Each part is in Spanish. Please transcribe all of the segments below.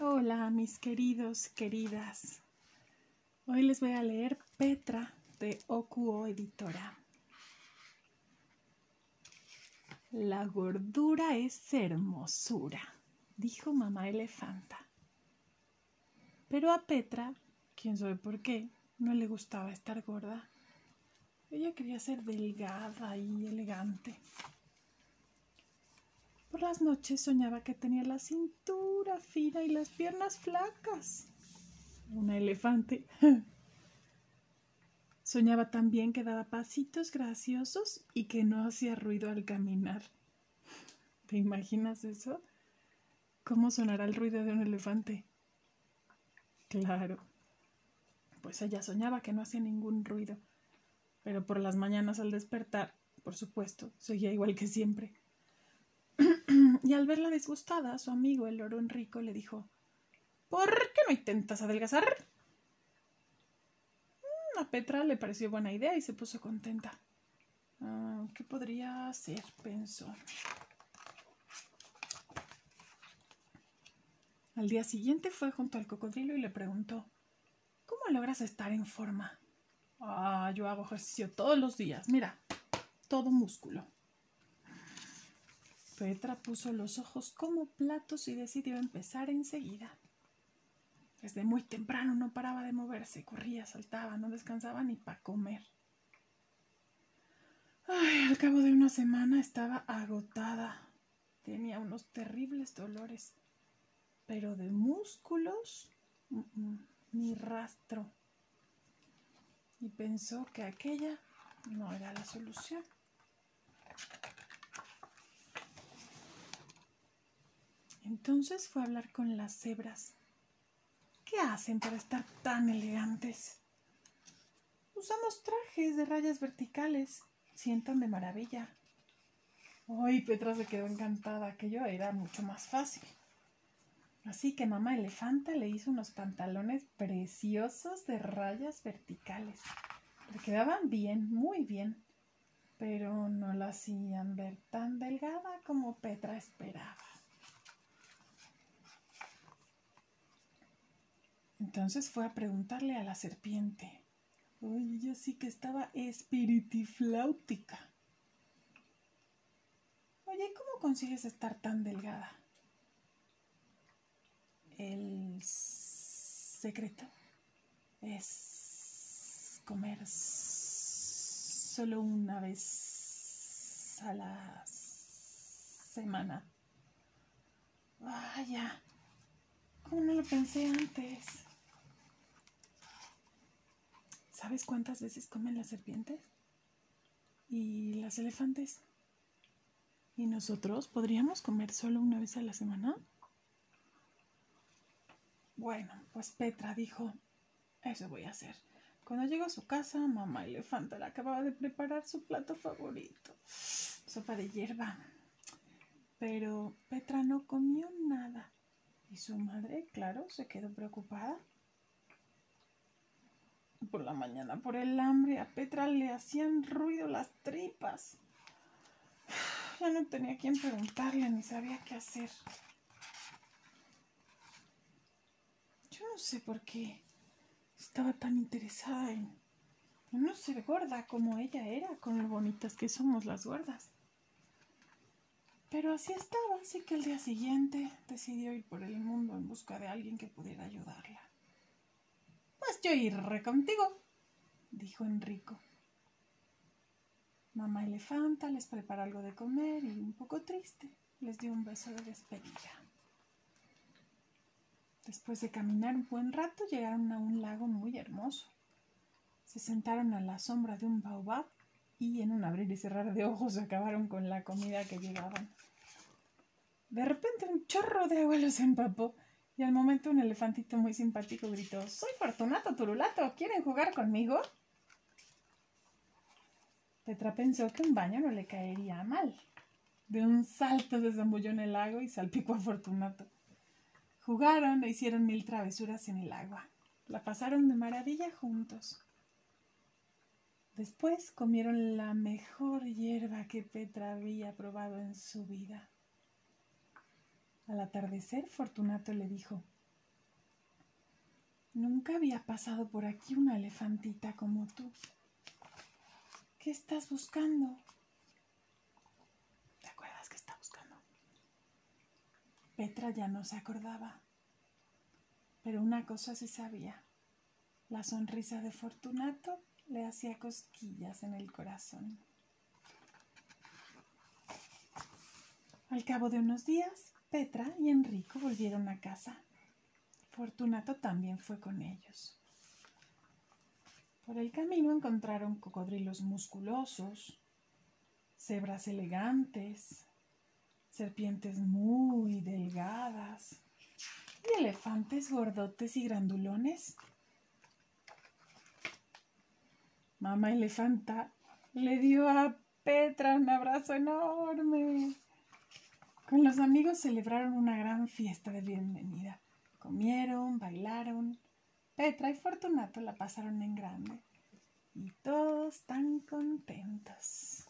Hola, mis queridos, queridas. Hoy les voy a leer Petra de Okuo Editora. La gordura es hermosura, dijo mamá elefanta. Pero a Petra, quién sabe por qué, no le gustaba estar gorda. Ella quería ser delgada y elegante. Por las noches soñaba que tenía la cintura fina y las piernas flacas. Una elefante. Soñaba también que daba pasitos graciosos y que no hacía ruido al caminar. ¿Te imaginas eso? ¿Cómo sonará el ruido de un elefante? Claro. Pues ella soñaba que no hacía ningún ruido. Pero por las mañanas al despertar, por supuesto, seguía igual que siempre. y al verla disgustada, su amigo el loro Enrico le dijo ¿Por qué no intentas adelgazar? Mm, a Petra le pareció buena idea y se puso contenta. Ah, ¿Qué podría hacer? pensó. Al día siguiente fue junto al cocodrilo y le preguntó ¿Cómo logras estar en forma? Ah, yo hago ejercicio todos los días. Mira, todo músculo. Petra puso los ojos como platos y decidió empezar enseguida. Desde muy temprano no paraba de moverse, corría, saltaba, no descansaba ni para comer. Ay, al cabo de una semana estaba agotada. Tenía unos terribles dolores, pero de músculos ni rastro. Y pensó que aquella no era la solución. Entonces fue a hablar con las cebras. ¿Qué hacen para estar tan elegantes? Usamos trajes de rayas verticales. Sientan de maravilla. Ay, Petra se quedó encantada. Aquello era mucho más fácil. Así que mamá elefanta le hizo unos pantalones preciosos de rayas verticales. Le quedaban bien, muy bien, pero no la hacían ver tan delgada como Petra esperaba. Entonces fue a preguntarle a la serpiente. Oye, yo sí que estaba espiritifláutica. Oye, ¿cómo consigues estar tan delgada? El secreto es comer solo una vez a la semana. Vaya, ¿cómo no lo pensé antes? ¿Sabes cuántas veces comen las serpientes? ¿Y las elefantes? ¿Y nosotros podríamos comer solo una vez a la semana? Bueno, pues Petra dijo, eso voy a hacer. Cuando llegó a su casa, mamá elefanta le acababa de preparar su plato favorito, sopa de hierba. Pero Petra no comió nada. Y su madre, claro, se quedó preocupada. Por la mañana, por el hambre, a Petra le hacían ruido las tripas. Ya no tenía quien preguntarle ni sabía qué hacer. Yo no sé por qué estaba tan interesada en no ser gorda como ella era, con lo bonitas que somos las gordas. Pero así estaba, así que el día siguiente decidió ir por el mundo en busca de alguien que pudiera ayudarla. Pues yo iré contigo, dijo Enrico. Mamá elefanta les preparó algo de comer y un poco triste les dio un beso de despedida. Después de caminar un buen rato llegaron a un lago muy hermoso. Se sentaron a la sombra de un baobab y en un abrir y cerrar de ojos acabaron con la comida que llevaban. De repente un chorro de agua los empapó y al momento un elefantito muy simpático gritó Soy Fortunato Turulato, ¿quieren jugar conmigo? Petra pensó que un baño no le caería mal. De un salto se zambulló en el lago y salpicó a Fortunato. Jugaron e hicieron mil travesuras en el agua. La pasaron de maravilla juntos. Después comieron la mejor hierba que Petra había probado en su vida. Al atardecer, Fortunato le dijo, Nunca había pasado por aquí una elefantita como tú. ¿Qué estás buscando? ¿Te acuerdas qué está buscando? Petra ya no se acordaba. Pero una cosa se sabía. La sonrisa de Fortunato le hacía cosquillas en el corazón. Al cabo de unos días, Petra y Enrico volvieron a casa. Fortunato también fue con ellos. Por el camino encontraron cocodrilos musculosos, cebras elegantes, serpientes muy delgadas y elefantes gordotes y grandulones. Mamá elefanta le dio a Petra un abrazo enorme. Con los amigos celebraron una gran fiesta de bienvenida. Comieron, bailaron. Petra y Fortunato la pasaron en grande. Y todos tan contentos.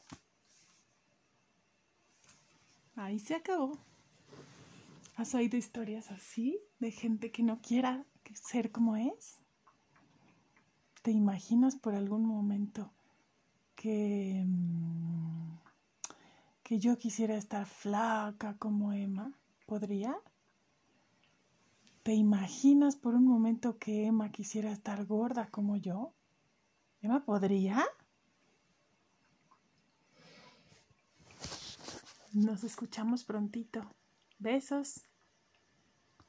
Ahí se acabó. ¿Has oído historias así de gente que no quiera ser como es? ¿Te imaginas por algún momento que, mm, que yo quisiera estar flaca como Emma? ¿Podría? ¿Te imaginas por un momento que Emma quisiera estar gorda como yo? ¿Emma podría? Nos escuchamos prontito. Besos.